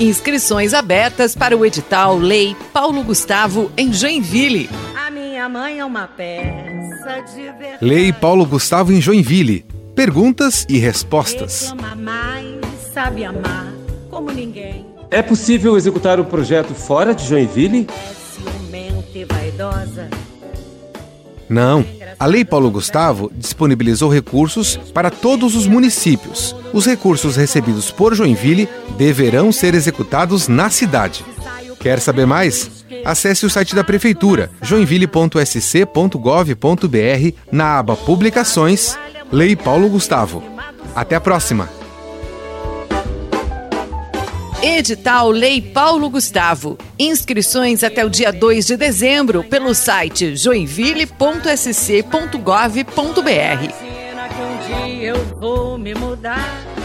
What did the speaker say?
Inscrições abertas para o edital Lei Paulo Gustavo em Joinville. A minha mãe é uma peça de verdade. Lei Paulo Gustavo em Joinville. Perguntas e respostas. Mais, sabe amar como ninguém. É possível executar o projeto fora de Joinville? É ciumenta e vaidosa. Não. A Lei Paulo Gustavo disponibilizou recursos para todos os municípios. Os recursos recebidos por Joinville deverão ser executados na cidade. Quer saber mais? Acesse o site da Prefeitura, joinville.sc.gov.br, na aba Publicações, Lei Paulo Gustavo. Até a próxima! Edital Lei Paulo Gustavo. Inscrições até o dia 2 de dezembro pelo site joinville.sc.gov.br. Eu vou me mudar.